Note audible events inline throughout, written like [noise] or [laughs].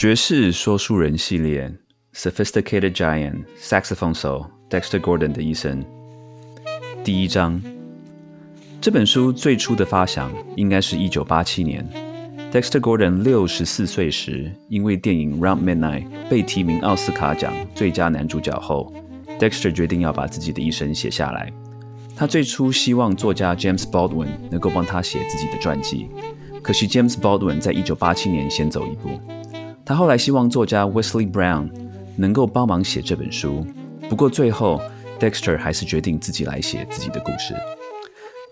爵士说书人系列，Sophisticated Giant Saxophone sol dexter Gordon 的一生。第一章，这本书最初的发想应该是一九八七年，Dexter Gordon 六十四岁时，因为电影《Round Midnight》被提名奥斯卡奖最佳男主角后，Dexter 决定要把自己的一生写下来。他最初希望作家 James Baldwin 能够帮他写自己的传记，可惜 James Baldwin 在一九八七年先走一步。他后来希望作家 Wesley Brown 能够帮忙写这本书，不过最后 Dexter 还是决定自己来写自己的故事。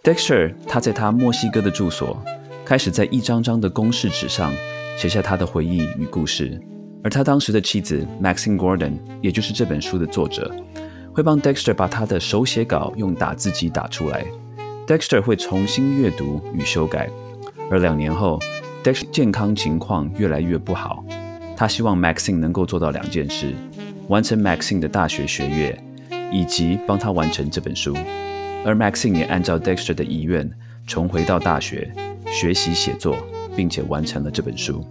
Dexter 他在他墨西哥的住所开始在一张张的公事纸上写下他的回忆与故事，而他当时的妻子 Maxine Gordon，也就是这本书的作者，会帮 Dexter 把他的手写稿用打字机打出来，Dexter 会重新阅读与修改，而两年后 Dexter 健康情况越来越不好。他希望 Maxine 能够做到两件事：完成 Maxine 的大学学业，以及帮他完成这本书。而 Maxine 也按照 Dexter 的遗愿，重回到大学学习写作，并且完成了这本书。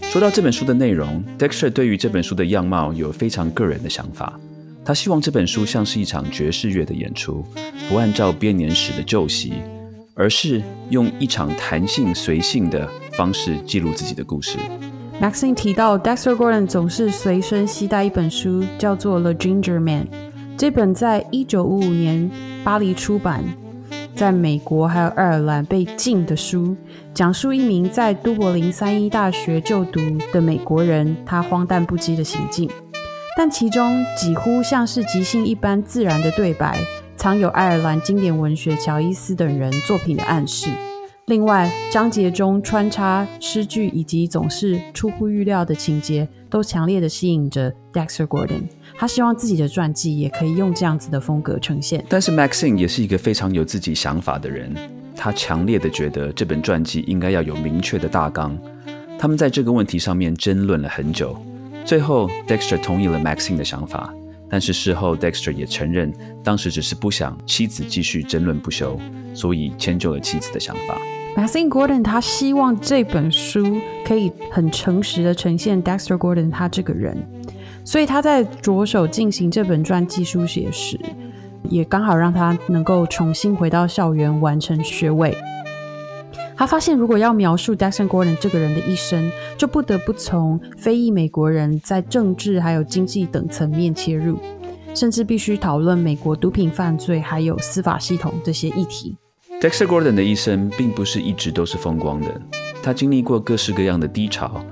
说到这本书的内容，Dexter 对于这本书的样貌有非常个人的想法。他希望这本书像是一场爵士乐的演出，不按照编年史的旧习，而是用一场弹性随性的方式记录自己的故事。Maxine 提到，Dexter Gordon 总是随身携带一本书，叫做《The Ginger Man》。这本在一九五五年巴黎出版，在美国还有爱尔兰被禁的书，讲述一名在都柏林三一大学就读的美国人他荒诞不羁的行径，但其中几乎像是即兴一般自然的对白，藏有爱尔兰经典文学乔伊斯等人作品的暗示。另外，章节中穿插诗句以及总是出乎预料的情节，都强烈的吸引着 Dexter Gordon。他希望自己的传记也可以用这样子的风格呈现。但是 Maxine 也是一个非常有自己想法的人，他强烈的觉得这本传记应该要有明确的大纲。他们在这个问题上面争论了很久，最后 Dexter 同意了 Maxine 的想法。但是事后，Dexter 也承认，当时只是不想妻子继续争论不休，所以迁就了妻子的想法。Maxine Gordon 他希望这本书可以很诚实的呈现 Dexter Gordon 他这个人，所以他在着手进行这本传记书写时，也刚好让他能够重新回到校园完成学位。他发现，如果要描述 Dexter Gordon 这个人的一生，就不得不从非裔美国人在政治还有经济等层面切入，甚至必须讨论美国毒品犯罪还有司法系统这些议题。Dexter Gordon 的一生并不是一直都是风光的，他经历过各式各样的低潮，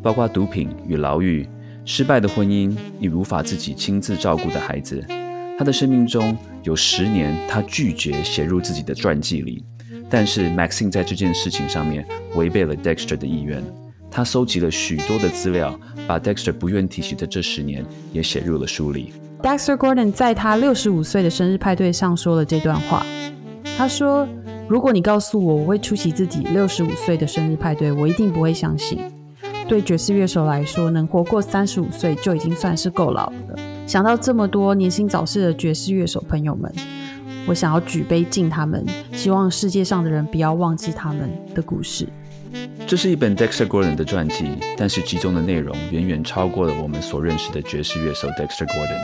包括毒品与牢狱、失败的婚姻与无法自己亲自照顾的孩子。他的生命中有十年，他拒绝写入自己的传记里，但是 Maxine 在这件事情上面违背了 Dexter 的意愿。他收集了许多的资料，把 Dexter 不愿提起的这十年也写入了书里。Dexter Gordon 在他六十五岁的生日派对上说了这段话。他说：“如果你告诉我我会出席自己六十五岁的生日派对，我一定不会相信。对爵士乐手来说，能活过三十五岁就已经算是够老了。想到这么多年轻早逝的爵士乐手朋友们，我想要举杯敬他们，希望世界上的人不要忘记他们的故事。”这是一本 Dexter Gordon 的传记，但是其中的内容远远超过了我们所认识的爵士乐手 Dexter Gordon。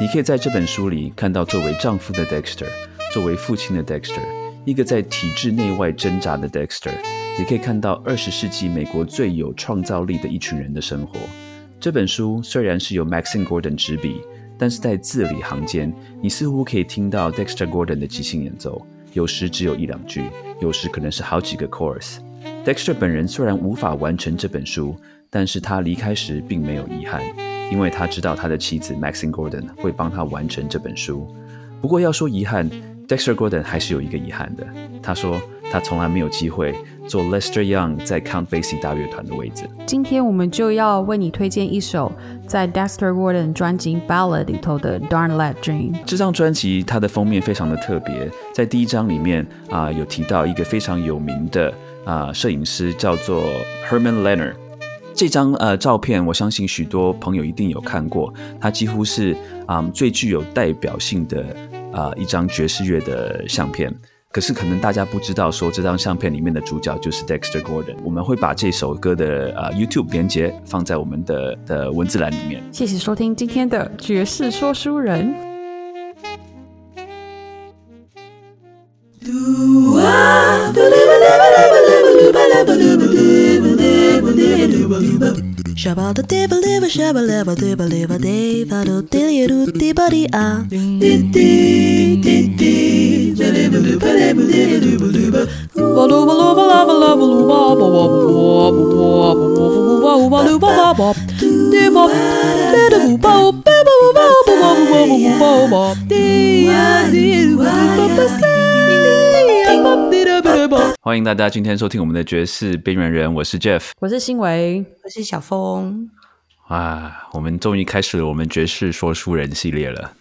你可以在这本书里看到作为丈夫的 Dexter。作为父亲的 Dexter，一个在体制内外挣扎的 Dexter，也可以看到二十世纪美国最有创造力的一群人的生活。这本书虽然是由 Maxine Gordon 执笔，但是在字里行间，你似乎可以听到 Dexter Gordon 的即兴演奏，有时只有一两句，有时可能是好几个 chorus。Dexter 本人虽然无法完成这本书，但是他离开时并没有遗憾，因为他知道他的妻子 Maxine Gordon 会帮他完成这本书。不过要说遗憾，Dexter Gordon 还是有一个遗憾的。他说他从来没有机会做 Lester Young 在 Count Basie 大乐团的位置。今天我们就要为你推荐一首在 Dexter Gordon 专辑《Ballad》里头的《Darn Let Dream》。这张专辑它的封面非常的特别，在第一章里面啊有提到一个非常有名的啊摄影师叫做 Herman Leonard。这张呃照片，我相信许多朋友一定有看过，它几乎是啊最具有代表性的。啊，一张爵士乐的相片可是可能大家不知道，说这张相片里面的主角就是 Dexter Gordon。我们会把这首歌的呃 YouTube 连接放在我们的的文字栏里面。谢谢收听今天的爵士说书人。Shabba the diva liva shabba liva diva liva diva do dilly do di buddy ah. Di di di di da liva liva liva liva liva liva. Baluba luba lava lava luba ba ba ba ba ba ba ba ba ba luba ba ba. Diva da da ba ba ba ba ba ba ba ba ba ba ba ba. Di di ba ba ba ba ba ba ba ba 欢迎大家今天收听我们的爵士边缘人，我是 Jeff。我是新维，我是小峰，啊，我们终于开始了我们爵士说书人系列了。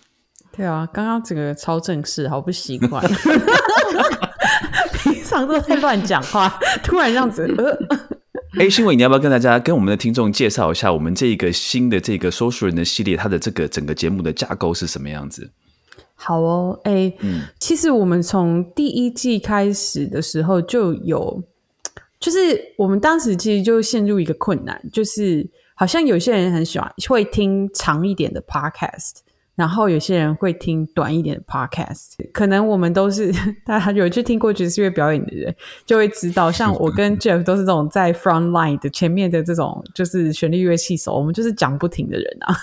对啊，刚刚整个超正式，好不习惯。[laughs] 平常都在乱讲话，突然这样子，呃，哎，新伟，你要不要跟大家、跟我们的听众介绍一下，我们这个新的这个说书人的系列，它的这个整个节目的架构是什么样子？好哦，哎、嗯。其实我们从第一季开始的时候就有，就是我们当时其实就陷入一个困难，就是好像有些人很喜欢会听长一点的 podcast，然后有些人会听短一点的 podcast。可能我们都是 [laughs] 大家有去听过爵士乐表演的人，就会知道，像我跟 Jeff 都是这种在 front line 的前面的这种就是旋律乐器手，我们就是讲不停的人啊。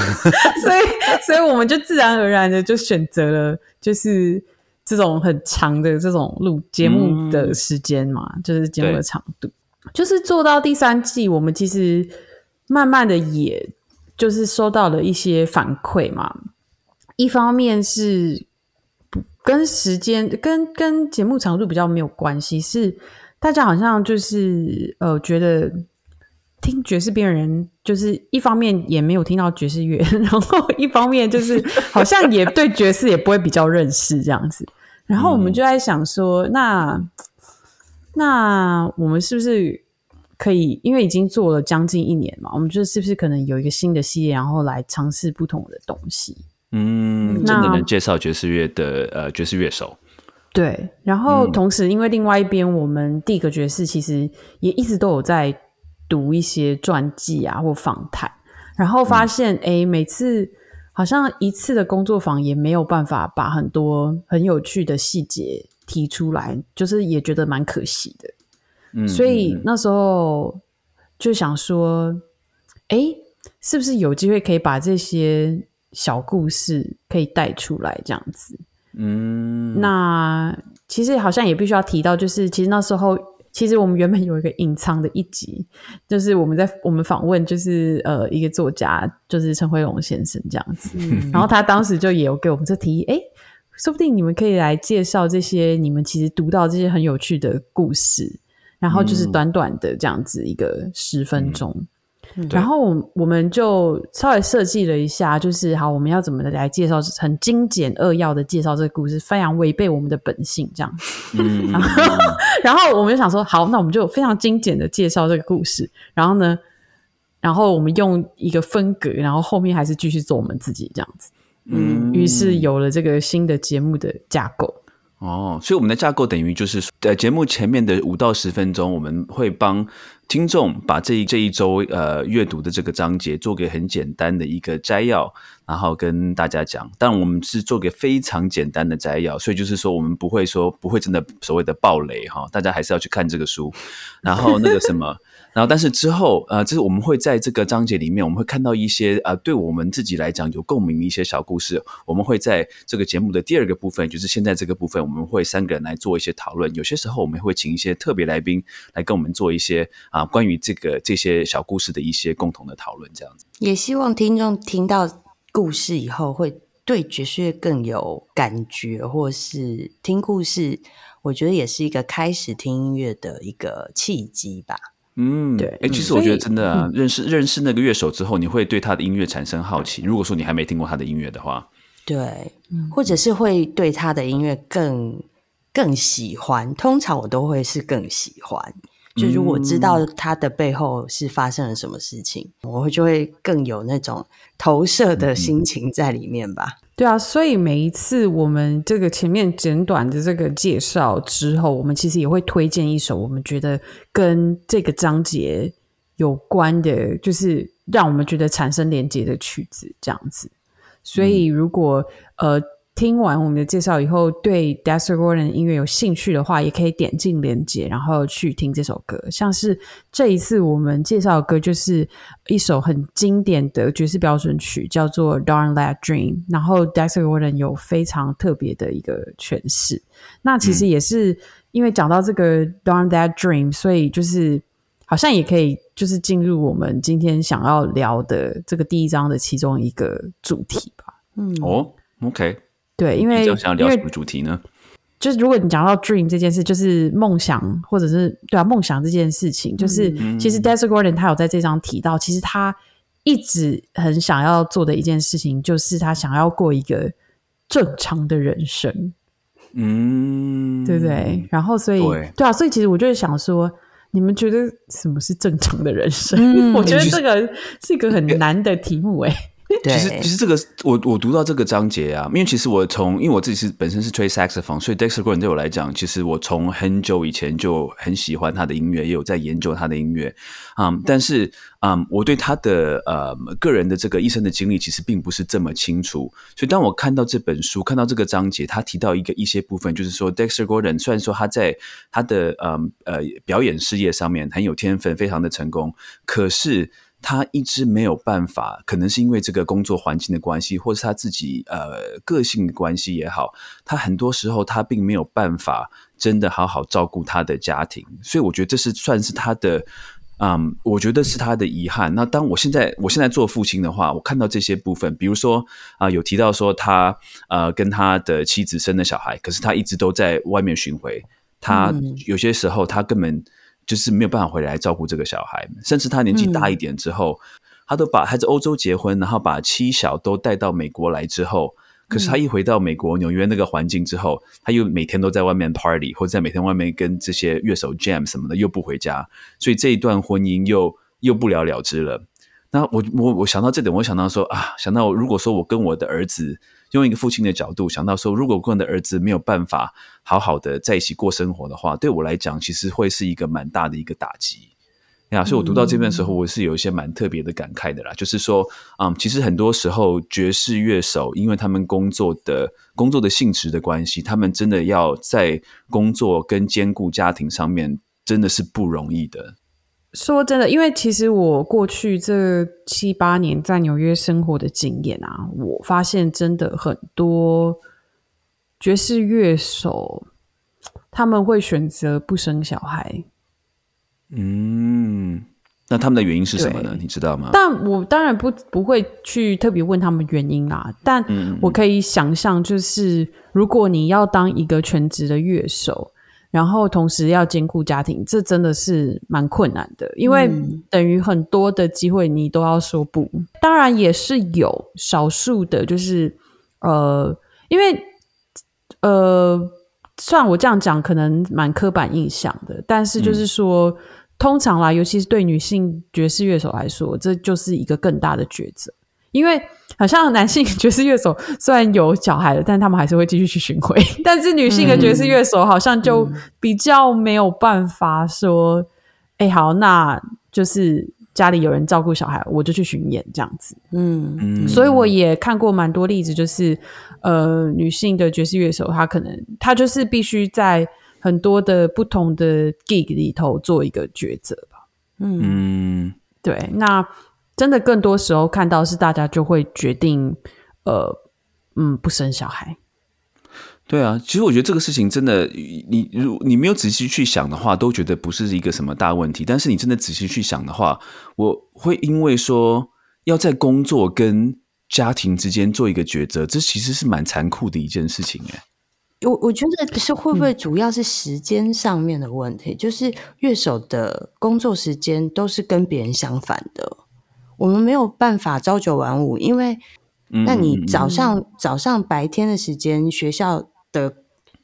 [laughs] 所以，所以我们就自然而然的就选择了，就是这种很长的这种录节目的时间嘛，就是节目的长度。就是做到第三季，我们其实慢慢的也就是收到了一些反馈嘛。一方面是跟时间跟跟节目长度比较没有关系，是大家好像就是呃觉得听爵士边人，就是一方面也没有听到爵士乐，[laughs] 然后一方面就是好像也对爵士也不会比较认识这样子。然后我们就在想说，那那我们是不是可以，因为已经做了将近一年嘛，我们就是不是可能有一个新的系列，然后来尝试不同的东西？嗯，真的能介绍爵士乐的呃爵士乐手。对，然后同时，因为另外一边，我们第一个爵士其实也一直都有在读一些传记啊或访谈，然后发现，哎、每次好像一次的工作坊也没有办法把很多很有趣的细节提出来，就是也觉得蛮可惜的。嗯，所以嗯那时候就想说，哎，是不是有机会可以把这些小故事可以带出来，这样子？嗯，那其实好像也必须要提到，就是其实那时候，其实我们原本有一个隐藏的一集，就是我们在我们访问，就是呃一个作家，就是陈辉龙先生这样子，然后他当时就也有给我们这提议，哎，说不定你们可以来介绍这些你们其实读到这些很有趣的故事，然后就是嗯短短的这样子一个十分钟。嗯然后我我们就稍微设计了一下，就是好，我们要怎么来介绍，很精简扼要的介绍这个故事，非常违背我们的本性这样 [laughs] 然后我们就想说，好，那我们就非常精简的介绍这个故事。然后呢，然后我们用一个分隔，然后后面还是继续做我们自己这样子。嗯于是有了这个新的节目的架构。哦，所以我们的架构等于就是，呃，节目前面的五到十分钟，我们会帮听众把这一这一周呃阅读的这个章节做个很简单的一个摘要，然后跟大家讲。但我们是做个非常简单的摘要，所以就是说我们不会说不会真的所谓的暴雷哈，大家还是要去看这个书。然后那个什么，然后但是之后呃，就是我们会在这个章节里面，我们会看到一些呃对我们自己来讲有共鸣的一些小故事。我们会在这个节目的第二个部分，就是现在这个部分，我们会三个人来做一些讨论。有些时候我们会请一些特别来宾来跟我们做一些啊关于这个这些小故事的一些共同的讨论，这样子。也希望听众听到故事以后，会对爵士乐更有感觉，或是听故事，我觉得也是一个开始听音乐的一个契机吧。嗯，对哎，其实我觉得真的啊，认识认识那个乐手之后，你会对他的音乐产生好奇。如果说你还没听过他的音乐的话，对，或者是会对他的音乐更更喜欢。通常我都会是更喜欢。就如果知道他的背后是发生了什么事情，我会就会更有那种投射的心情在里面吧。对啊，所以每一次我们这个前面简短的这个介绍之后，我们其实也会推荐一首我们觉得跟这个章节有关的，就是让我们觉得产生连接的曲子，这样子。所以如果呃。听完我们的介绍以后，对 Dexter Gordon 音乐有兴趣的话，也可以点进链接，然后去听这首歌。像是这一次我们介绍的歌，就是一首很经典的爵士标准曲，叫做《Darn That Dream》。然后 Dexter Gordon 有非常特别的一个诠释。那其实也是因为讲到这个《Darn That Dream》，所以就是好像也可以就是进入我们今天想要聊的这个第一章的其中一个主题吧。嗯，哦，OK。对，因为想要聊什么主题呢？就是如果你讲到 dream 这件事，就是梦想，或者是对啊，梦想这件事情，就是其实 Desert Gordon 他有在这张提到，其实他一直很想要做的一件事情，就是他想要过一个正常的人生，嗯，对不对？然后所以对啊，所以其实我就是想说，你们觉得什么是正常的人生？[laughs] 我觉得这个是一个很难的题目，哎。[laughs] 其实，其实这个我我读到这个章节啊，因为其实我从因为我自己是本身是吹萨克斯风，所以 Dexter Gordon 对我来讲，其实我从很久以前就很喜欢他的音乐，也有在研究他的音乐啊。但是啊，我对他的呃个人的这个一生的经历其实并不是这么清楚。所以当我看到这本书，看到这个章节，他提到一个一些部分，就是说 Dexter Gordon 虽然说他在他的呃呃表演事业上面很有天分，非常的成功，可是。他一直没有办法，可能是因为这个工作环境的关系，或是他自己呃个性的关系也好，他很多时候他并没有办法真的好好照顾他的家庭，所以我觉得这是算是他的，嗯，我觉得是他的遗憾。那当我现在我现在做父亲的话，我看到这些部分，比如说啊，有提到说他呃跟他的妻子生了小孩，可是他一直都在外面巡回，他有些时候他根本。就是没有办法回来照顾这个小孩，甚至他年纪大一点之后，他都把他在欧洲结婚，然后把妻小都带到美国来之后，可是他一回到美国纽约那个环境之后，他又每天都在外面 party，或者在每天外面跟这些乐手 jam 什么的，又不回家，所以这一段婚姻又又不了了之了。那我我我想到这点，我想到说啊，想到如果说我跟我的儿子。用一个父亲的角度想到说，如果个人的儿子没有办法好好的在一起过生活的话，对我来讲，其实会是一个蛮大的一个打击呀。所以我读到这边的时候，我是有一些蛮特别的感慨的啦。就是说，嗯，其实很多时候爵士乐手，因为他们工作的工作的性质的关系，他们真的要在工作跟兼顾家庭上面，真的是不容易的。说真的，因为其实我过去这七八年在纽约生活的经验啊，我发现真的很多爵士乐手他们会选择不生小孩。嗯，那他们的原因是什么呢？你知道吗？但我当然不不会去特别问他们原因啊，但我可以想象，就是如果你要当一个全职的乐手。然后同时要兼顾家庭，这真的是蛮困难的，因为等于很多的机会你都要说不。当然也是有少数的，就是呃，因为呃，虽然我这样讲可能蛮刻板印象的，但是就是说，通常啦，尤其是对女性爵士乐手来说，这就是一个更大的抉择，因为。好像男性爵士乐手虽然有小孩了，但他们还是会继续去巡回。[laughs] 但是女性的爵士乐手好像就比较没有办法说，哎，好，那就是家里有人照顾小孩，我就去巡演这样子。嗯嗯。所以我也看过蛮多例子，就是呃，女性的爵士乐手，她可能她就是必须在很多的不同的 gig 里头做一个抉择吧。嗯，对，那。真的，更多时候看到是大家就会决定，呃，嗯，不生小孩。对啊，其实我觉得这个事情真的，你如你没有仔细去想的话，都觉得不是一个什么大问题。但是你真的仔细去想的话，我会因为说要在工作跟家庭之间做一个抉择，这其实是蛮残酷的一件事情。哎，我我觉得是会不会主要是时间上面的问题，就是乐手的工作时间都是跟别人相反的。我们没有办法朝九晚五，因为那你早上早上白天的时间，学校的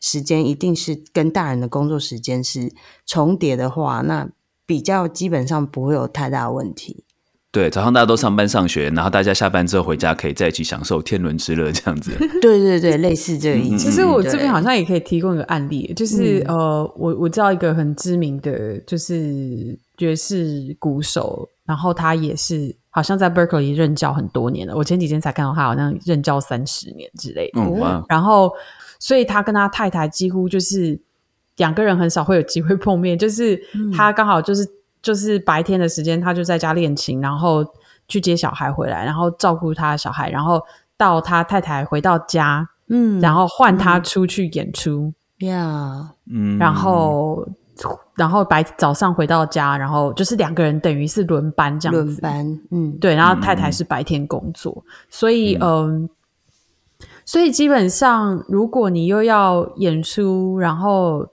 时间一定是跟大人的工作时间是重叠的话，那比较基本上不会有太大问题。对，早上大家都上班上学，然后大家下班之后回家可以在一起享受天伦之乐，这样子。[laughs] [laughs] 对对对，类似这个意思。其实我这边好像也可以提供一个案例，就是、呃，我我知道一个很知名的，就是爵士鼓手，然后他也是好像在 Berkeley 任教很多年了。我前几天才看到他好像任教三十年之类的。嗯，然后，所以他跟他太太几乎就是两个人很少会有机会碰面，就是他刚好就是、就是白天的时间，他就在家练琴，然后去接小孩回来，然后照顾他的小孩，然后到他太太回到家，嗯然后换他出去演出，呀，嗯，然后。然后白早上回到家，然后就是两个人等于是轮班这样子，轮班，嗯，对，然后太太是白天工作，所以嗯、所以基本上如果你又要演出，然后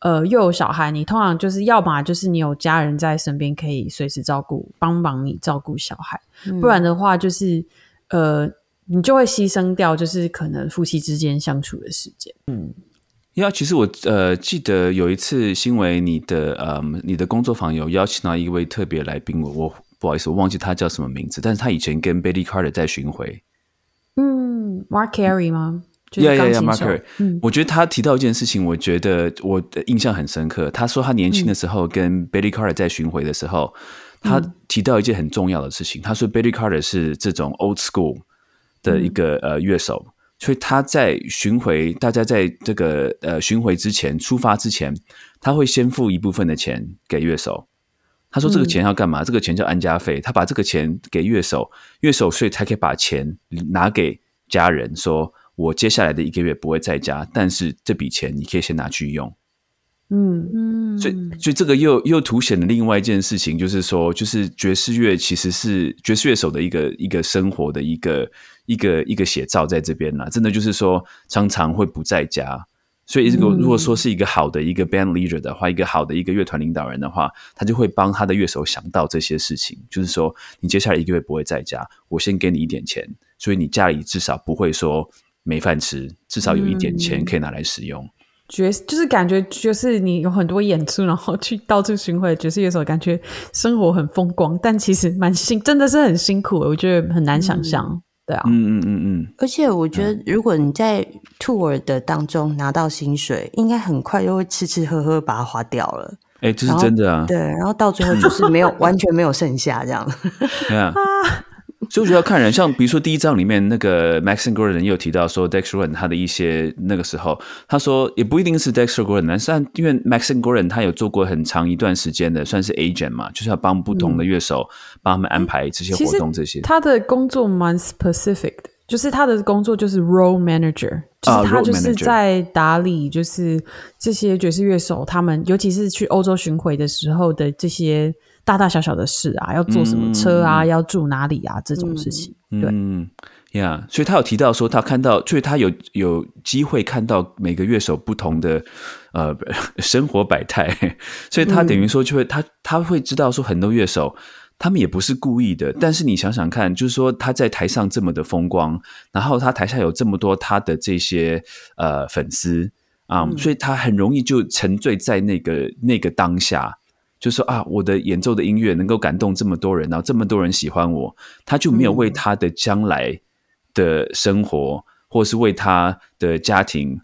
呃又有小孩，你通常就是要么就是你有家人在身边可以随时照顾，帮忙你照顾小孩，不然的话就是呃你就会牺牲掉就是可能夫妻之间相处的时间。呀，其实我呃记得有一次新闻，你的呃你的工作坊有邀请到一位特别来宾，我我不好意思，我忘记他叫什么名字，但是他以前跟 Betty Carter 在巡回。嗯，Mark Carey 吗？就是呀呀呀钢琴 m a r 手 k e r 嗯我觉得他提到一件事情，我觉得我的印象很深刻。他说他年轻的时候跟 Betty Carter 在巡回的时候，他提到一件很重要的事情。他说 Betty Carter 是这种 old school 的一个、呃乐手，所以他在巡回，大家在这个呃巡回之前出发之前，他会先付一部分的钱给乐手。他说这个钱要干嘛？这个钱叫安家费。他把这个钱给乐手，乐手所以才可以把钱拿给家人，说我接下来的一个月不会在家，但是这笔钱你可以先拿去用。嗯嗯，所以，所以这个又又凸显了另外一件事情，就是说，就是爵士乐其实是爵士乐手的一个一个生活的一个一个一个写照在这边啦。真的就是说，常常会不在家。所以，如果如果说是一个好的一个 band leader 的话，一个好的一个乐团领导人的话，他就会帮他的乐手想到这些事情，就是说，你接下来一个月不会在家，我先给你一点钱，所以你家里至少不会说没饭吃，至少有一点钱可以拿来使用。爵就是感觉就是你有很多演出，然后去到处巡回的爵士乐手，感觉生活很风光，但其实蛮辛，真的是很辛苦，我觉得很难想象。对啊，嗯嗯嗯嗯，而且我觉得，如果你在 tour 的当中拿到薪水，应该很快就会吃吃喝喝把它花掉了。哎、这是真的啊。对，然后到最后就是没有 [laughs] 完全没有剩下这样。对啊，[laughs] 所以我觉得要看人，像比如说第一章里面那个 Maxine Gordon 也有提到说 Dexter Gordon 他的一些那个时候，他说也不一定是 Dexter Gordon，但是因为 Maxine Gordon 他有做过很长一段时间的算是 agent 嘛，就是要帮不同的乐手、帮他们安排这些活动这些。他的工作蛮 specific 的，就是他的工作就是 role manager，就是啊他就是在打理，就是这些爵士乐手他们，尤其是去欧洲巡回的时候的这些大大小小的事啊，要坐什么车啊，要住哪里啊这种事情。对，嗯。呀所以他有提到说，他看到，所以他有有机会看到每个乐手不同的呃 [laughs] 生活百态，[laughs] 所以他等于说就会、他他会知道说很多乐手。他们也不是故意的，但是你想想看，就是说他在台上这么的风光，然后他台下有这么多他的这些呃粉丝啊、所以他很容易就沉醉在那个那个当下，就说啊，我的演奏的音乐能够感动这么多人，然后这么多人喜欢我，他就没有为他的将来的生活，或是为他的家庭，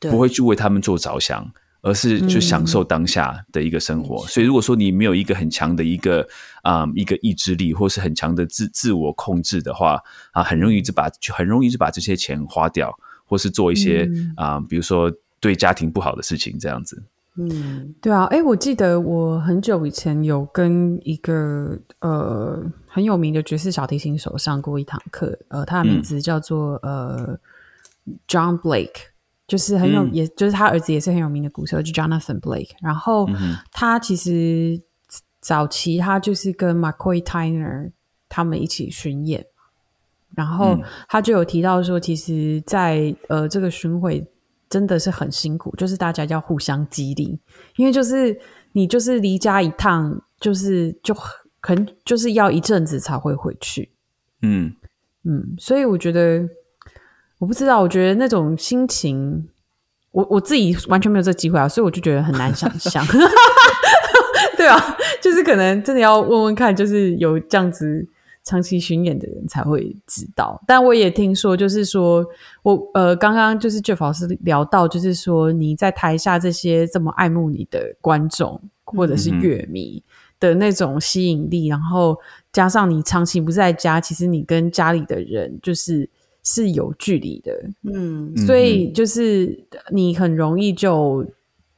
不会去为他们做着想，而是就享受当下的一个生活。所以，如果说你没有一个很强的一个啊、一个意志力，或是很强的自自我控制的话啊，很容易就把就很容易就把这些钱花掉，或是做一些啊、比如说对家庭不好的事情这样子。嗯。对啊，哎，我记得我很久以前有跟一个呃很有名的爵士小提琴手上过一堂课，呃，他的名字叫做、呃 John Blake，就是很有，嗯。也就是他儿子也是很有名的鼓手，就 Jonathan Blake。然后他其实早期他就是跟 McCoy Tyner 他们一起巡演，然后他就有提到说，其实在，呃这个巡回真的是很辛苦，就是大家要互相激励，因为就是你就是离家一趟，就是就很可能就是要一阵子才会回去，嗯，嗯，所以我觉得我不知道，我觉得那种心情，我我自己完全没有这个机会啊，所以我就觉得很难想象。[laughs] [laughs] 对啊，就是可能真的要问问看，就是有这样子长期巡演的人才会知道。但我也听说，就是说我呃，刚刚就是 Jeff 老师聊到，就是说你在台下这些这么爱慕你的观众或者是乐迷的那种吸引力，然后加上你长期不在家，其实你跟家里的人就是是有距离的，嗯所以就是你很容易就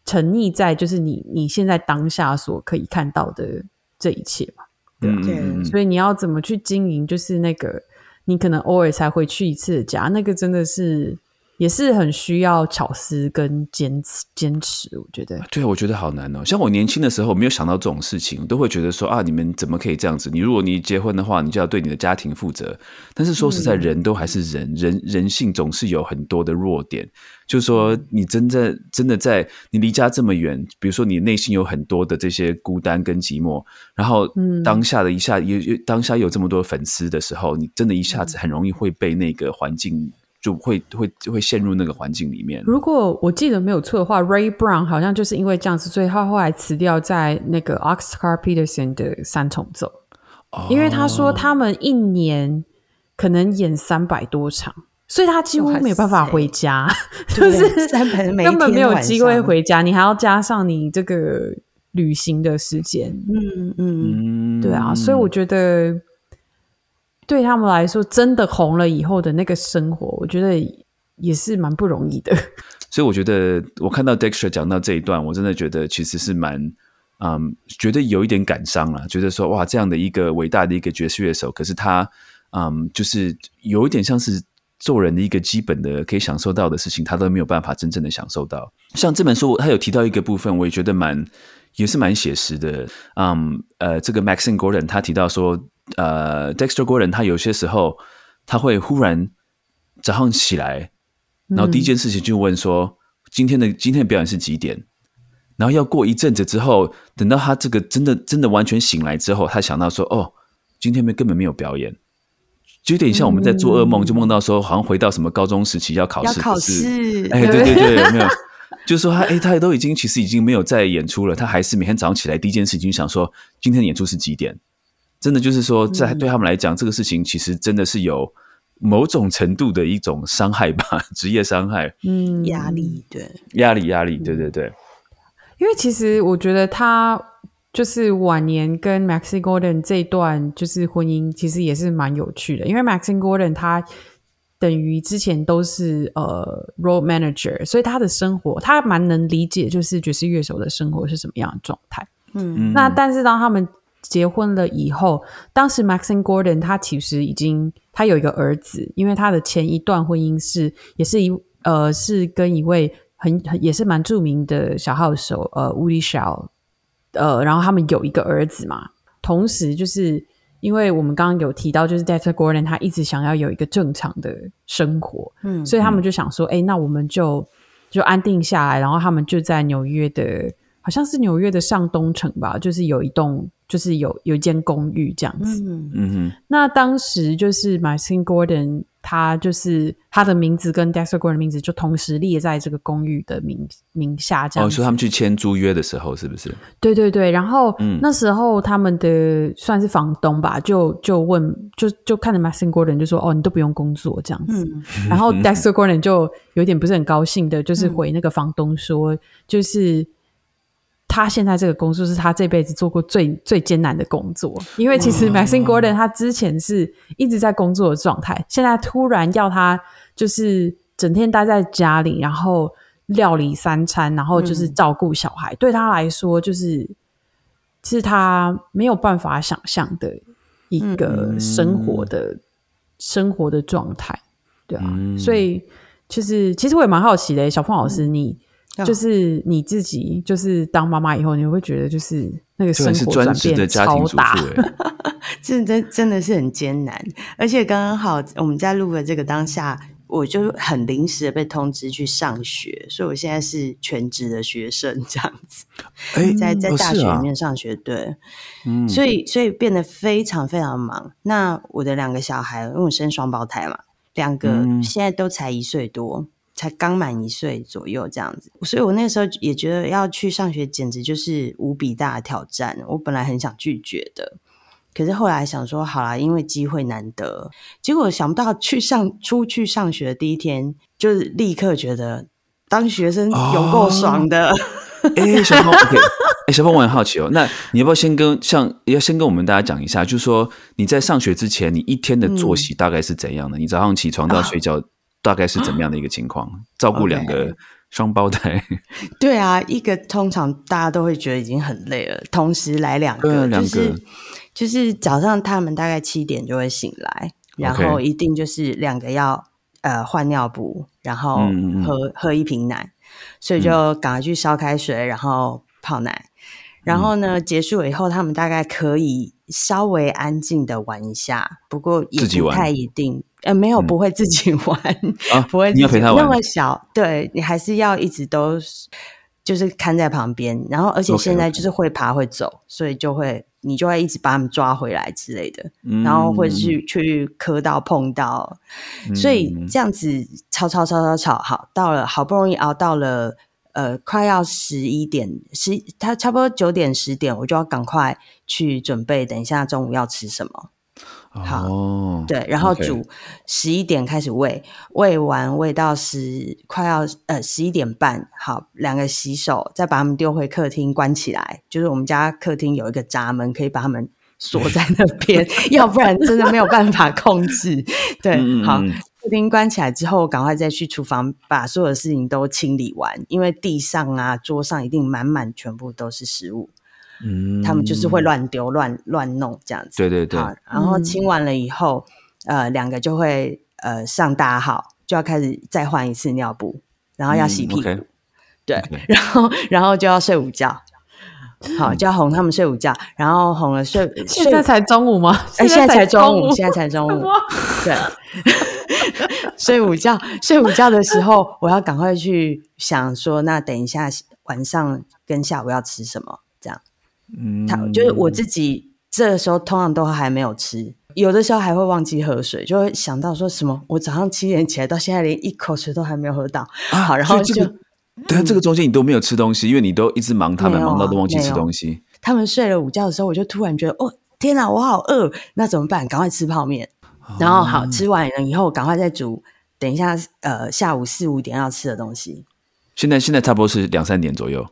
沉溺在就是你你现在当下所可以看到的这一切嘛。嗯对所以你要怎么去经营，就是那个你可能偶尔才回去一次的家，那个真的是也是很需要巧思跟坚持坚持。我觉得，对，我觉得好难哦。像我年轻的时候，没有想到这种事情，都会觉得说啊，你们怎么可以这样子？你如果你结婚的话，你就要对你的家庭负责。但是说实在，人都还是人，人人性总是有很多的弱点。就是说，你真正真的在你离家这么远，比如说你内心有很多的这些孤单跟寂寞，然后嗯当下的一下有有当下有这么多粉丝的时候，你真的一下子很容易会被那个环境就会会会陷入那个环境里面。如果我记得没有错的话，Ray Brown 好像就是因为这样子，所以他后来辞掉在那个 Oscar Peterson 的三重奏，因为他说他们一年可能演三百多场，所以他几乎没有办法回家，就是根本没有机会回家，你还要加上你这个旅行的时间，嗯嗯，嗯，对啊，所以我觉得对他们来说，真的红了以后的那个生活，我觉得也是蛮不容易的。[laughs] 所以我觉得我看到 Dexter 讲到这一段，我真的觉得其实是蛮，嗯，觉得有一点感伤了，觉得说哇，这样的一个伟大的一个爵士乐手，可是他，嗯，就是有一点像是做人的一个基本的可以享受到的事情，他都没有办法真正的享受到。像这本书，他有提到一个部分，我也觉得蛮也是蛮写实的。嗯，呃，这个 Maxine Gordon 他提到说，呃，Dexter Gordon 他有些时候他会忽然早上起来。然后第一件事情就问说，今天的今天的表演是几点？然后要过一阵子之后，等到他这个真的真的完全醒来之后，他想到说，哦，今天没根本没有表演，就有点像我们在做噩梦，就梦到说好像回到什么高中时期要考试，要考试，哎，对对对，有没有？就是说他哎，他都已经其实已经没有在演出了，他还是每天早上起来第一件事情想说，今天的演出是几点？真的就是说，在对他们来讲，这个事情其实真的是有某种程度的一种伤害吧，[laughs] 职业伤害。嗯，压力对，压力，压力，对对对，因为其实我觉得他就是晚年跟 Maxine Gordon 这一段就是婚姻，其实也是蛮有趣的。因为 Maxine Gordon 他等于之前都是呃 road manager，所以他的生活他蛮能理解，就是爵士乐手的生活是什么样的状态。嗯那但是当他们结婚了以后，当时 Maxine Gordon 他其实已经他有一个儿子，因为他的前一段婚姻是也是一呃是跟一位很很也是蛮著名的小号手呃 Woody Shaw，呃，然后他们有一个儿子嘛，同时就是因为我们刚刚有提到，就是 Dexter Gordon 他一直想要有一个正常的生活，嗯所以他们就想说，哎、那我们就就安定下来，然后他们就在纽约的，好像是纽约的上东城吧，就是有一栋，就是有有一间公寓这样子。嗯嗯哼，那当时就是 Maxine Gordon，他就是他的名字跟 Dexter Gordon 的名字就同时列在这个公寓的名名下，这样哦，子。说他们去签租约的时候，是不是？对对对，然后、嗯那时候他们的算是房东吧，就就问，就就看着 Maxine Gordon 就说：“哦，你都不用工作这样子。嗯然后 Dexter Gordon 就有点不是很高兴的，就是回那个房东说，就是他现在这个工作是他这辈子做过最最艰难的工作，因为其实 Maxine Gordon 他之前是一直在工作的状态，现在突然要他就是整天待在家里，然后料理三餐，然后就是照顾小孩，对他来说就是是他没有办法想象的一个生活的、生活的状态，对啊，嗯。所以就是其实我也蛮好奇的，小凤老师，你哦就是你自己，就是当妈妈以后，你会觉得就是那个生活转变超大，哎，[laughs] 这真真的是很艰难，而且刚刚好我们在录的这个当下，我就很临时的被通知去上学，所以我现在是全职的学生这样子，哎，[laughs] 在在大学里面上学，对，嗯，所以所以变得非常非常忙。那我的两个小孩，因为我生双胞胎嘛，两个嗯。现在都才一岁多，才才刚满一岁左右这样子，所以我那时候也觉得要去上学简直就是无比大的挑战。我本来很想拒绝的，可是后来想说好啦，因为机会难得，结果想不到去上出去上学的第一天，就是立刻觉得当学生有够爽的。哎，小峰，OK，哎，小峰，我很好奇哦，那你要不要先跟像要先跟我们大家讲一下，就是说你在上学之前，你一天的作息大概是怎样的？你早上起床到睡觉大概是怎么样的一个情况？照顾两个双胞胎？[laughs] 对啊，一个通常大家都会觉得已经很累了，同时来两个，就是就是早上他们大概七点就会醒来，然后一定就是两个要呃换尿布，然后喝喝一瓶奶。所以就赶快去烧开水，然后泡奶，然后呢结束了以后，他们大概可以稍微安静的玩一下，不过也不太一定。呃，没有不会自己 [laughs] 玩，[laughs] 不会你要陪他玩。那么小，对你还是要一直都就是看在旁边，然后而且现在就是会爬会走，所以就会。你就会一直把他们抓回来之类的，然后会去去磕到碰到，所以这样子吵吵吵吵吵，好到了好不容易熬到了呃快要十一点十，他差不多九点十点，我就要赶快去准备，等一下中午要吃什么。好，对，然后煮十一点开始喂，喂完喂到十快要呃十一点半，好，两个洗手，再把他们丢回客厅关起来。就是我们家客厅有一个闸门，可以把他们锁在那边，[laughs] 要不然真的没有办法控制。对，好，客厅关起来之后，赶快再去厨房把所有的事情都清理完，因为地上啊桌上一定满满全部都是食物。嗯，他们就是会乱丢、乱乱弄这样子。对对对。然后清完了以后，呃，两个就会呃上大号，就要开始再换一次尿布，然后要洗屁股。对，然后然后就要睡午觉。好，就要哄他们睡午觉，然后哄了睡。[laughs] 现在才中午吗？哎，现在才中午，现在才中午。[laughs] 对，[laughs] 睡午觉，睡午觉的时候，我要赶快去想说，那等一下晚上跟下午要吃什么。这样嗯，他就是我自己，这个时候通常都还没有吃，有的时候还会忘记喝水，就会想到说什么，我早上七点起来，到现在连一口水都还没有喝到。好，然后就，对啊，这个中间你都没有吃东西，因为你都一直忙，他们忙到都忘记吃东西。他们睡了午觉的时候，我就突然觉得，哦，天哪，我好饿，那怎么办？赶快吃泡面。然后好吃完了以后，赶快再煮，等一下，呃，下午四五点要吃的东西。现在现在差不多是两三点左右。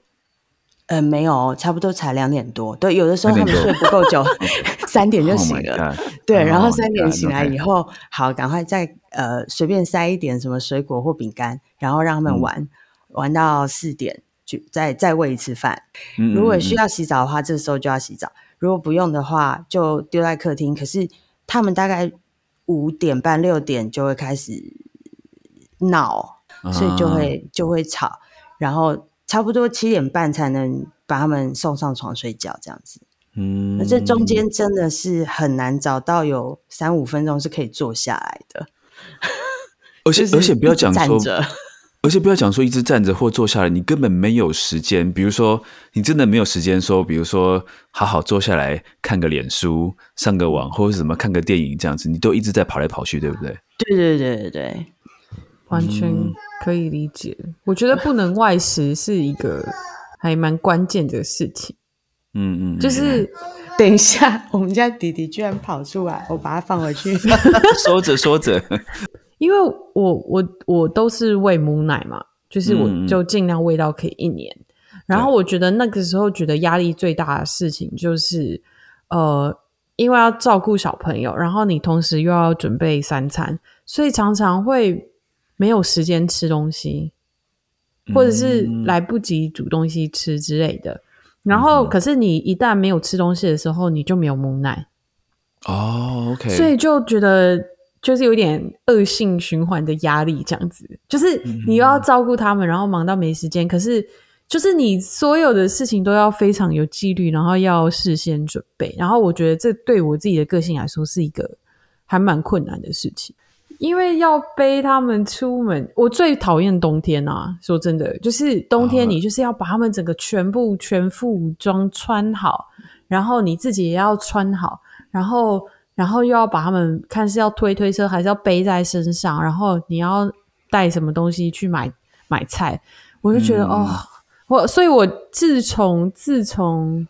呃，没有，差不多才两点多。对，有的时候他们睡不够久，[laughs] 三点就醒了。[laughs] 对，然后三点醒来以后，好，赶快再呃随便塞一点什么水果或饼干，然后让他们玩玩到四点，就再再喂一次饭。如果需要洗澡的话，这时候就要洗澡；如果不用的话，就丢在客厅。可是他们大概五点半六点就会开始闹，所以就会就会吵，然后。差不多七点半才能把他们送上床睡觉，这样子。嗯，这中间真的是很难找到有三五分钟是可以坐下来的。而且 [laughs] 而且不要讲说，着，而且不要讲说一直站着或坐下来，你根本没有时间。比如说，你真的没有时间说，比如说好好坐下来看个脸书、上个网或者什么看个电影这样子，你都一直在跑来跑去，对不对？对对对对对，完全。可以理解，我觉得不能外食是一个还蛮关键的事情。嗯嗯，就是等一下，我们家弟弟居然跑出来，我把它放回去。说 [laughs] 着说着，因为我我我都是喂母奶嘛，就是我就尽量喂到可以一年。然后我觉得那个时候觉得压力最大的事情就是，呃，因为要照顾小朋友，然后你同时又要准备三餐，所以常常会。没有时间吃东西，或者是来不及煮东西吃之类的。然后，可是你一旦没有吃东西的时候，你就没有母奶。哦，OK，所以就觉得就是有点恶性循环的压力，这样子。就是你又要照顾他们，然后忙到没时间。可是，就是你所有的事情都要非常有纪律，然后要事先准备。然后，我觉得这对我自己的个性来说是一个还蛮困难的事情。因为要背他们出门，我最讨厌冬天啊！说真的，就是冬天你就是要把他们整个全部全副武装穿好，然后你自己也要穿好，然后然后又要把他们看是要推推车还是要背在身上，然后你要带什么东西去买买菜，我就觉得、嗯。哦，我所以，我自从自从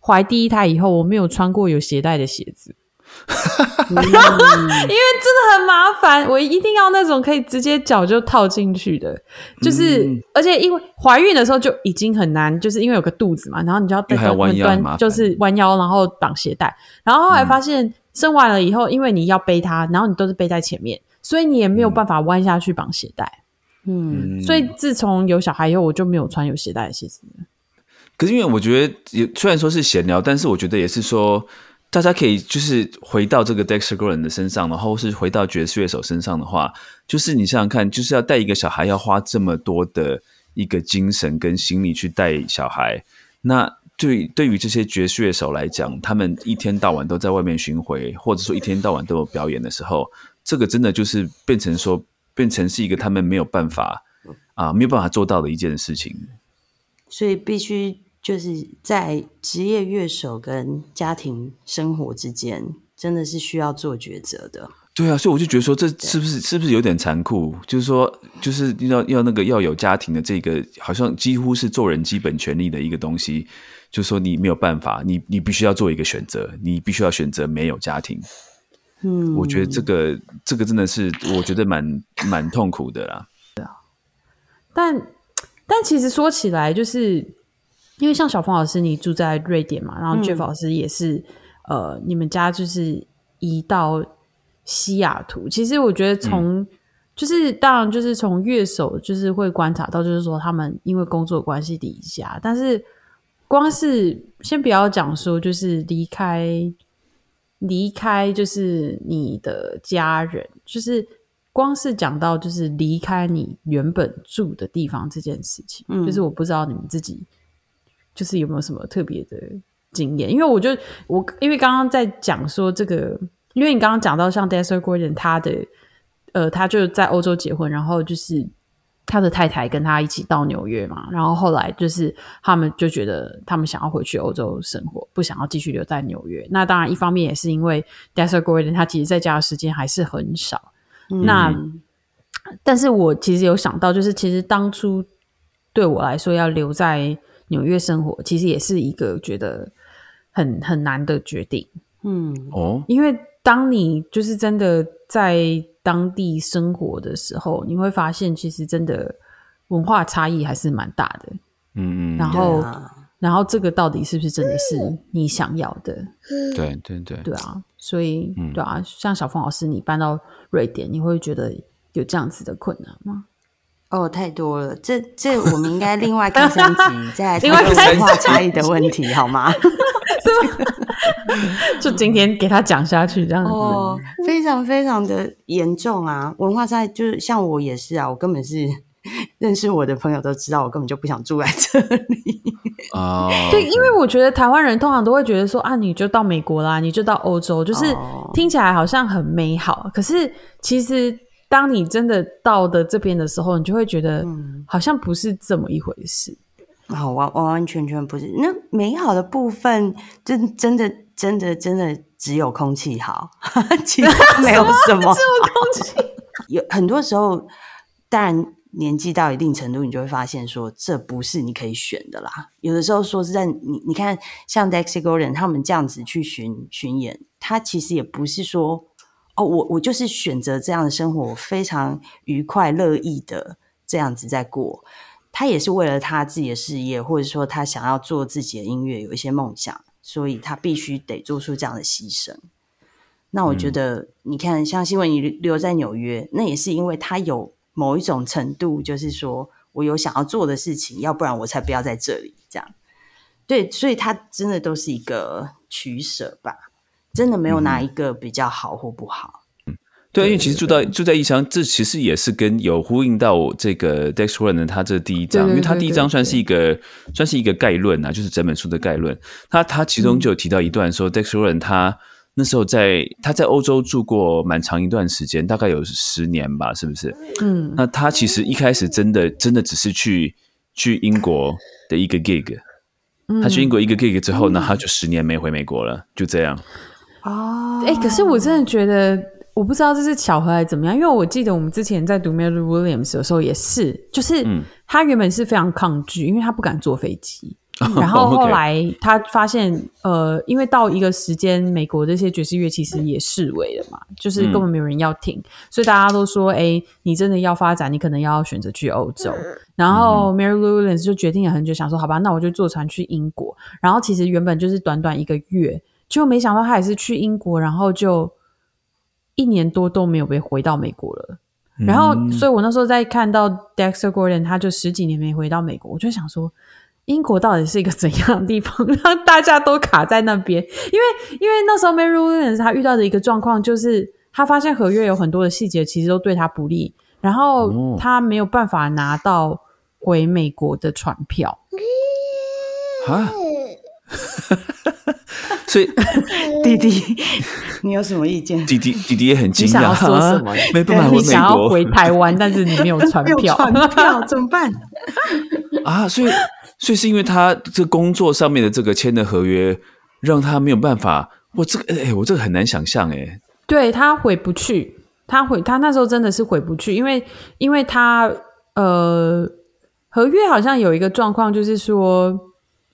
怀第一胎以后，我没有穿过有鞋带的鞋子。[laughs] 因为真的很麻烦，我一定要那种可以直接脚就套进去的，就是、嗯。而且因为怀孕的时候就已经很难，就是因为有个肚子嘛，然后你就要弯腰很麻烦。就是弯腰，然后绑鞋带，然后后来发现生完了以后，因为你要背它，然后你都是背在前面，所以你也没有办法弯下去绑鞋带，嗯，嗯。所以自从有小孩以后，我就没有穿有鞋带的鞋子。可是因为我觉得也虽然说是闲聊，但是我觉得也是说，大家可以就是回到这个 Dexter Gordon 的身上，然后是回到爵士乐手身上的话，就是你想想看，就是要带一个小孩要花这么多的一个精神跟心力去带小孩，那对对于这些爵士乐手来讲，他们一天到晚都在外面巡回，或者说一天到晚都有表演的时候，这个真的就是变成说变成是一个他们没有办法啊、没有办法做到的一件事情。所以必须就是在职业乐手跟家庭生活之间，真的是需要做抉择的。对啊，所以我就觉得说，这是不是是不是有点残酷？就是说，就是要要那个要有家庭的这个，好像几乎是做人基本权利的一个东西。就是说，你没有办法，你你必须要做一个选择，你必须要选择没有家庭。嗯，我觉得这个这个真的是，我觉得蛮蛮痛苦的啦。[laughs] 但但其实说起来，就是因为像小峰老师，你住在瑞典嘛，然后嗯 Jeff 老师也是，呃，你们家就是移到西雅图。其实我觉得从、就是当然就是从乐手就是会观察到，就是说他们因为工作关系离家，但是光是先不要讲说就是离开离开就是你的家人，就是光是讲到就是离开你原本住的地方这件事情，嗯。就是我不知道你们自己就是有没有什么特别的经验，因为我就我因为刚刚在讲说这个，因为你刚刚讲到像 Dexter Gordon 他的呃，他就在欧洲结婚，然后就是他的太太跟他一起到纽约嘛，然后后来就是他们就觉得他们想要回去欧洲生活，不想要继续留在纽约。那当然一方面也是因为 Dexter Gordon 他其实在家的时间还是很少。那嗯但是我其实有想到，就是其实当初对我来说要留在纽约生活，其实也是一个觉得很很难的决定。嗯哦，因为当你就是真的在当地生活的时候，你会发现其实真的文化差异还是蛮大的。嗯嗯，然后，啊然后这个到底是不是真的是你想要的？对对对，对啊，所以、嗯对啊，像小峰老师，你搬到瑞典，你会觉得有这样子的困难吗？哦，太多了，这这我们应该另外开三集 [laughs] 再来另外讨论开文化差异的问题，好吗？[laughs] [laughs] 就今天给他讲下去这样子。哦，非常非常的严重啊！文化差就是像我也是啊，我根本是 [laughs] 认识我的朋友都知道，我根本就不想住在这里。[laughs] 啊，对，因为我觉得台湾人通常都会觉得说啊，你就到美国啦，你就到欧洲，就是哦听起来好像很美好。可是其实当你真的到的这边的时候，你就会觉得嗯好像不是这么一回事。好，完完完全全不是。那美好的部分，真真的真的真的只有空气好，[laughs] 其他没有什么。只有空气。[laughs] 有很多时候，当然年纪到一定程度，你就会发现说，这不是你可以选的啦。有的时候说是在，你你看，像 Dexter Gordon 他们这样子去巡巡演，他其实也不是说。哦，我我就是选择这样的生活，我非常愉快乐意的这样子在过。他也是为了他自己的事业，或者说他想要做自己的音乐，有一些梦想，所以他必须得做出这样的牺牲。那我觉得，你看，像新闻你留在纽约，那也是因为他有某一种程度，就是说我有想要做的事情，要不然我才不要在这里。这样，对，所以他真的都是一个取舍吧，真的没有哪一个比较好或不好。对，因为其实住到住在异乡，这其实也是跟有呼应到这个 Dex r o n 的他这第一章，因为他第一章算是一个算是一个概论啊，就是整本书的概论。他他其中就有提到一段说、Dex r o n 他那时候在他在欧洲住过蛮长一段时间，大概有十年吧，是不是？嗯，那他其实一开始真的真的只是去去英国的一个 gig，他去英国一个 gig 之后，那他就十年没回美国了，就这样。哦，哎、可是我真的觉得，我不知道这是巧合还是怎么样，因为我记得我们之前在读 Mary Williams 的时候也是，就是嗯他原本是非常抗拒，因为他不敢坐飞机。[laughs] 然后后来他发现，呃，因为到一个时间，美国这些爵士乐其实也式微了嘛，就是根本没有人要听，所以大家都说，哎，你真的要发展，你可能要选择去欧洲。然后 Mary Lou Williams 就决定了很久，想说，好吧，那我就坐船去英国。然后其实原本就是短短一个月，结果没想到他也是去英国，然后就一年多都没有被回到美国了。然后，所以我那时候在看到 Dexter Gordon，他就十几年没回到美国，我就想说，英国到底是一个怎样的地方，[laughs] 让大家都卡在那边？因为，因为那时候 Mary Williams 他遇到的一个状况就是，他发现合约有很多的细节其实都对他不利，然后哦他没有办法拿到回美国的船票。啊，[laughs] 所以 [laughs] 弟弟，你有什么意见？[laughs] 弟弟弟弟也很惊讶，说什么啊没办法回美你想要回台湾，但是你没有船票。船票怎么办？啊，所以所以是因为他这工作上面的这个签的合约，让他没有办法。我这个哎、我这个很难想象哎、对他回不去，他回他那时候真的是回不去，因为因为他呃合约好像有一个状况，就是说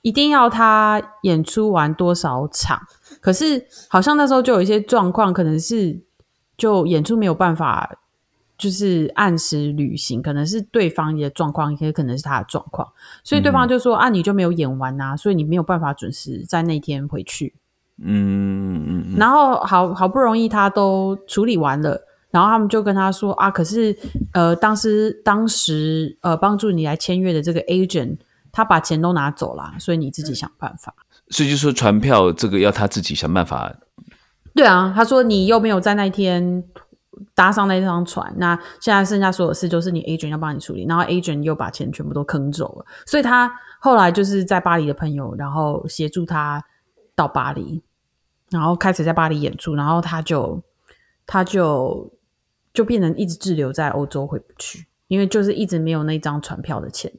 一定要他演出完多少场，可是好像那时候就有一些状况，可能是就演出没有办法。就是按时履行，可能是对方的状况，也可能是他的状况，所以对方就说、啊，你就没有演完啊，所以你没有办法准时在那天回去。嗯嗯嗯，然后好好不容易他都处理完了，然后他们就跟他说啊，可是呃，当时当时呃帮助你来签约的这个 agent，他把钱都拿走了，所以你自己想办法。所以就说船票这个要他自己想办法。对啊，他说你又没有在那天搭上那张船，那现在剩下所有事就是你 agent 要帮你处理，然后 agent 又把钱全部都坑走了，所以他后来就是在巴黎的朋友，然后协助他到巴黎，然后开始在巴黎演出，然后他就他就就变成一直滞留在欧洲回不去，因为就是一直没有那张船票的钱。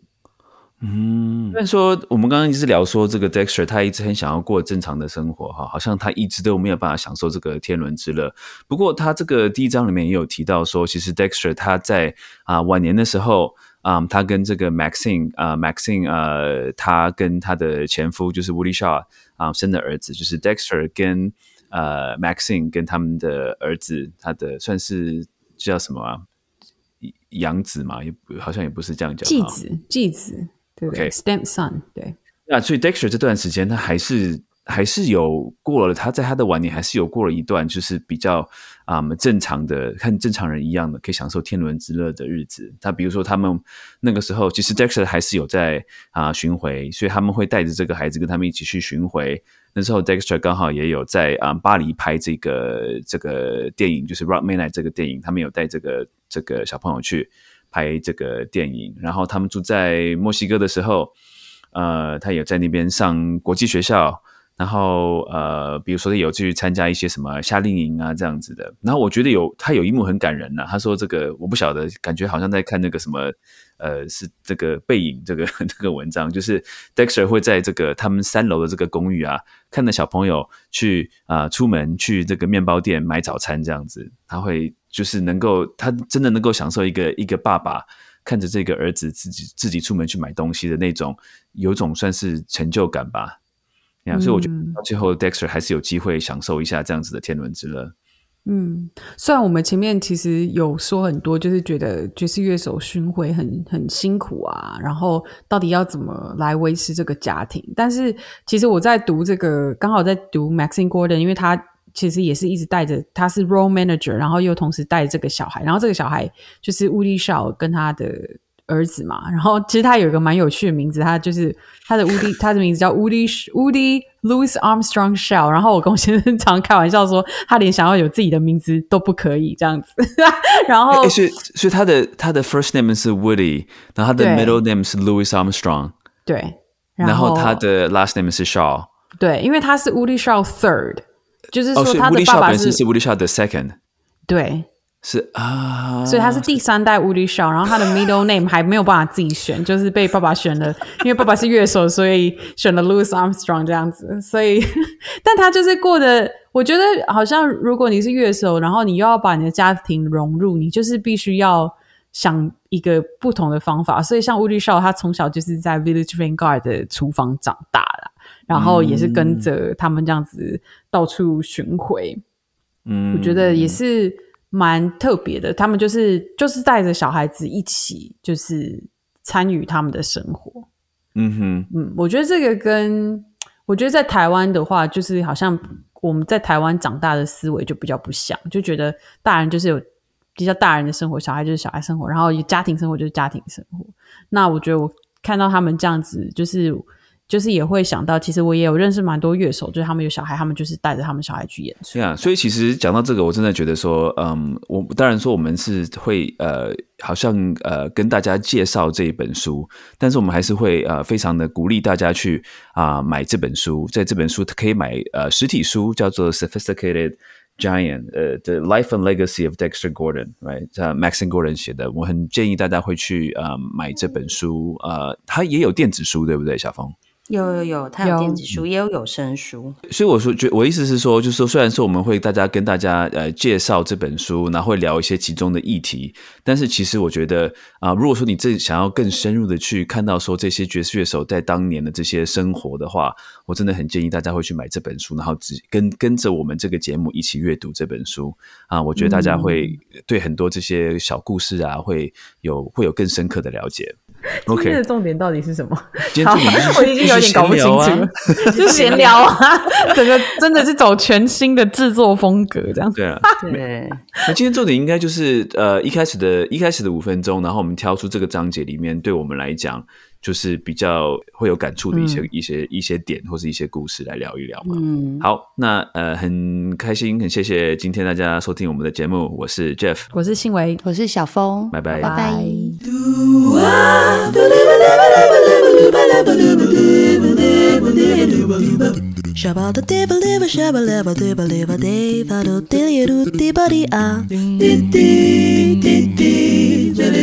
嗯，虽然说我们刚刚一直聊说这个 Dexter 他一直很想要过正常的生活哈，好像他一直都没有办法享受这个天伦之乐。不过他这个第一章里面也有提到说，其实 Dexter 他在啊、晚年的时候。啊、他跟这个 Maxine 啊、Maxine 呃，他跟他的前夫就是 Woody Shaw 啊、生的儿子，就是 Dexter 跟呃 Maxine 跟他们的儿子，他的算是叫什么啊？养子嘛，也好像也不是这样讲。继子，继子，对不对 OK stepson，对，那所以 Dexter 这段时间，他还是还是有过了，他在他的晚年还是有过了一段，就是比较啊、嗯正常的，和正常人一样的，可以享受天伦之乐的日子。他比如说，他们那个时候，其实 Dexter 还是有在啊、巡回，所以他们会带着这个孩子跟他们一起去巡回。那时候 Dexter 刚好也有在啊、巴黎拍这个这个电影，就是 Rock Midnight 这个电影，他们有带这个这个小朋友去拍这个电影。然后他们住在墨西哥的时候，呃，他有在那边上国际学校，然后呃，比如说有去参加一些什么夏令营啊这样子的。然后我觉得有他有一幕很感人呐、他说这个我不晓得，感觉好像在看那个什么。呃，是这个背影这个 [laughs] 这个文章，就是 Dexter 会在这个他们三楼的这个公寓啊，看着小朋友去啊、出门去这个面包店买早餐这样子，他会就是能够他真的能够享受一个一个爸爸看着这个儿子自己自己出门去买东西的那种，有种算是成就感吧。呀、所以我觉得最后 Dexter 还是有机会享受一下这样子的天伦之乐。嗯，虽然我们前面其实有说很多，就是觉得爵士乐手巡回很很辛苦啊，然后到底要怎么来维持这个家庭？但是其实我在读这个，刚好在读 Maxine Gordon，因为他其实也是一直带着，他是 role manager，然后又同时带着这个小孩，然后这个小孩就是 Woody Shaw 跟他的儿子嘛，然后其实他有一个蛮有趣的名字，他就是他的 Woody，他的名字叫 Woody Woody Louis Armstrong Shaw。然后我跟我先生常开玩笑说，他连想要有自己的名字都不可以这样子。然后诶所以所以他的他的 first name 是 Woody，然后他的 middle name 是 Louis Armstrong，对，然后他的 last name 是 Shaw。对，因为他是 Woody Shaw Third，就是说他的 Woody 爸爸是是 Woody Shaw 的 second，对。是啊，所以他是第三代 Woody Shaw，然后他的 middle name 还没有办法自己选，就是被爸爸选了，[laughs] 因为爸爸是乐手，所以选了 Louis Armstrong 这样子。所以，[laughs] 但他就是过得，我觉得好像如果你是乐手，然后你又要把你的家庭融入，你就是必须要想一个不同的方法。所以像乌力少，他从小就是在 Village Vanguard 的厨房长大的，然后也是跟着他们这样子到处巡回。嗯，我觉得也是蛮特别的。他们就是就是带着小孩子一起，就是参与他们的生活。嗯哼，嗯，我觉得这个跟我觉得在台湾的话，就是好像我们在台湾长大的思维就比较不像，就觉得大人就是有比较大人的生活，小孩就是小孩生活，然后家庭生活就是家庭生活。那我觉得我看到他们这样子，就是就是也会想到，其实我也有认识蛮多乐手，就是他们有小孩，他们就是带着他们小孩去演出。对啊，所以其实讲到这个，我真的觉得说，嗯，我当然说我们是会呃，好像呃跟大家介绍这一本书，但是我们还是会呃非常的鼓励大家去啊、买这本书，在这本书可以买呃实体书，叫做 Sophisticated Giant，呃，The Life and Legacy of Dexter Gordon，right，呃，Maxine Gordon 写的，我很建议大家会去呃买这本书，呃，它也有电子书，对不对，小峰？有有有，它有有电子书，也有有声书。所以我说，觉我意思是说，就是说，虽然说我们会大家跟大家呃介绍这本书，然后会聊一些其中的议题，但是其实我觉得啊、如果说你这想要更深入的去看到说这些爵士乐手在当年的这些生活的话，我真的很建议大家会去买这本书，然后只跟跟着我们这个节目一起阅读这本书啊，我觉得大家会对很多这些小故事啊，会有会有更深刻的了解。今天的重点到底是什么？今天重点是我已经有点搞不清楚了，就闲聊啊 [laughs] [laughs] 整个真的是走全新的制作风格这样。对啊，[laughs] 对，那今天重点应该就是呃一开始的一开始的五分钟，然后我们挑出这个章节里面对我们来讲就是比较会有感触的一些一些一些点或是一些故事来聊一聊嘛。嗯，好，那呃很开心，很谢谢今天大家收听我们的节目。我是 Jeff，我是信维，我是小峰，拜拜拜拜。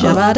Shabba